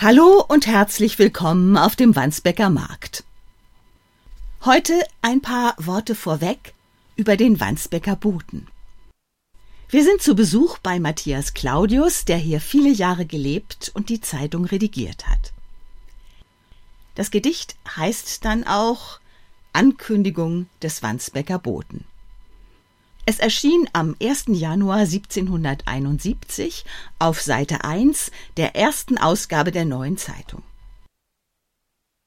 Hallo und herzlich willkommen auf dem Wandsbecker Markt. Heute ein paar Worte vorweg über den Wandsbecker Boten. Wir sind zu Besuch bei Matthias Claudius, der hier viele Jahre gelebt und die Zeitung redigiert hat. Das Gedicht heißt dann auch Ankündigung des Wandsbecker Boten. Es erschien am 1. Januar 1771 auf Seite 1 der ersten Ausgabe der neuen Zeitung.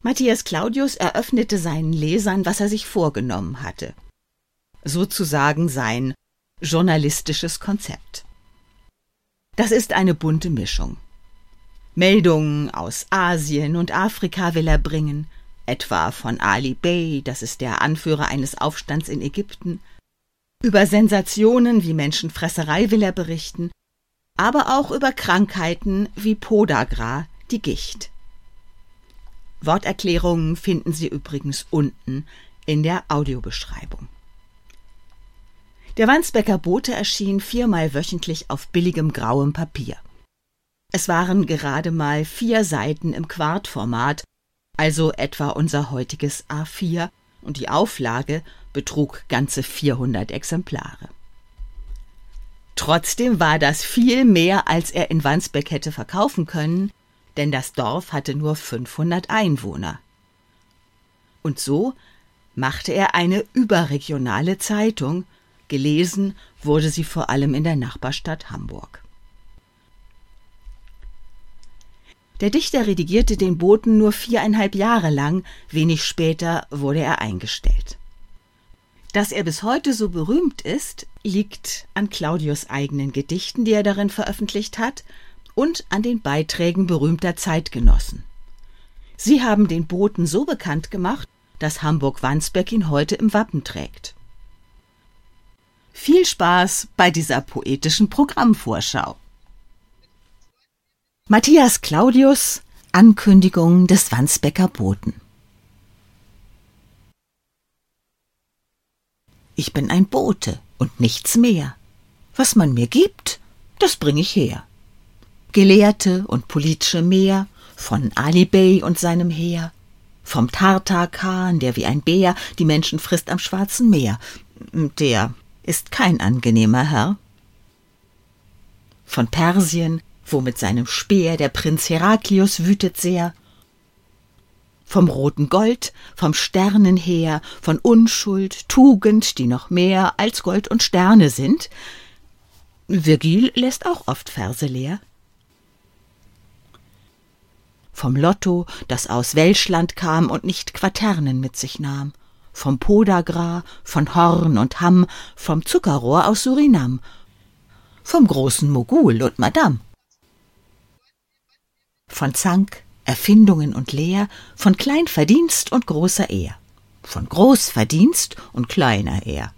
Matthias Claudius eröffnete seinen Lesern, was er sich vorgenommen hatte. Sozusagen sein journalistisches Konzept. Das ist eine bunte Mischung. Meldungen aus Asien und Afrika will er bringen, etwa von Ali Bey, das ist der Anführer eines Aufstands in Ägypten, über Sensationen wie Menschenfresserei will er berichten, aber auch über Krankheiten wie Podagra, die Gicht. Worterklärungen finden Sie übrigens unten in der Audiobeschreibung. Der Wandsbecker Bote erschien viermal wöchentlich auf billigem grauem Papier. Es waren gerade mal vier Seiten im Quartformat, also etwa unser heutiges A4, und die Auflage betrug ganze 400 Exemplare. Trotzdem war das viel mehr, als er in Wandsbeck hätte verkaufen können, denn das Dorf hatte nur 500 Einwohner. Und so machte er eine überregionale Zeitung, gelesen wurde sie vor allem in der Nachbarstadt Hamburg. Der Dichter redigierte den Boten nur viereinhalb Jahre lang, wenig später wurde er eingestellt. Dass er bis heute so berühmt ist, liegt an Claudius eigenen Gedichten, die er darin veröffentlicht hat, und an den Beiträgen berühmter Zeitgenossen. Sie haben den Boten so bekannt gemacht, dass Hamburg-Wandsbek ihn heute im Wappen trägt. Viel Spaß bei dieser poetischen Programmvorschau. Matthias Claudius Ankündigung des Wandsbecker Boten Ich bin ein Bote und nichts mehr. Was man mir gibt, das bring ich her. Gelehrte und politische Meer von Ali Bey und seinem Heer, vom Tartar-Khan, der wie ein Bär die Menschen frisst am Schwarzen Meer. Der ist kein angenehmer Herr. Von Persien, wo mit seinem Speer der Prinz Heraklius wütet sehr, vom roten Gold, vom Sternenheer, von Unschuld, Tugend, die noch mehr als Gold und Sterne sind. Virgil lässt auch oft Verse leer. Vom Lotto, das aus Welschland kam und nicht Quaternen mit sich nahm, vom Podagra, von Horn und Hamm, vom Zuckerrohr aus Surinam, vom großen Mogul und Madame von Zank, Erfindungen und Lehr, von Kleinverdienst und großer Ehr, von Großverdienst und kleiner Ehr.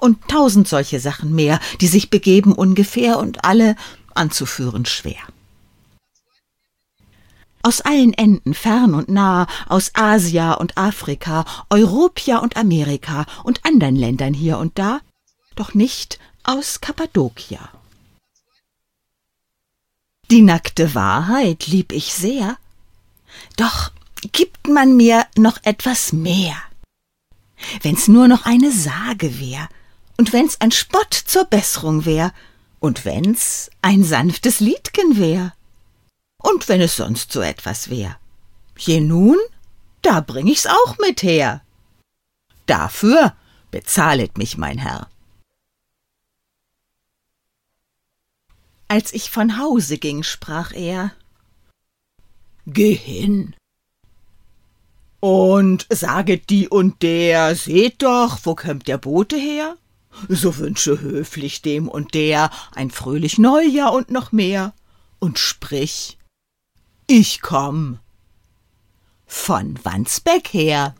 Und tausend solche Sachen mehr, die sich begeben ungefähr und alle anzuführen schwer. Aus allen Enden, fern und nah, aus Asia und Afrika, Europia und Amerika und andern Ländern hier und da, doch nicht aus Kappadokia. Die nackte Wahrheit lieb ich sehr, doch gibt man mir noch etwas mehr. Wenn's nur noch eine Sage wär, und wenn's ein Spott zur Bessrung wär, und wenn's ein sanftes Liedgen wär, und wenn es sonst so etwas wär. Je nun, da bring ich's auch mit her. Dafür bezahlet mich mein Herr. Als ich von Hause ging, sprach er Geh hin. Und saget die und der, seht doch, wo kömmt der Bote her? So wünsche höflich dem und der ein fröhlich Neujahr und noch mehr, und sprich, ich komm von Wandsbeck her.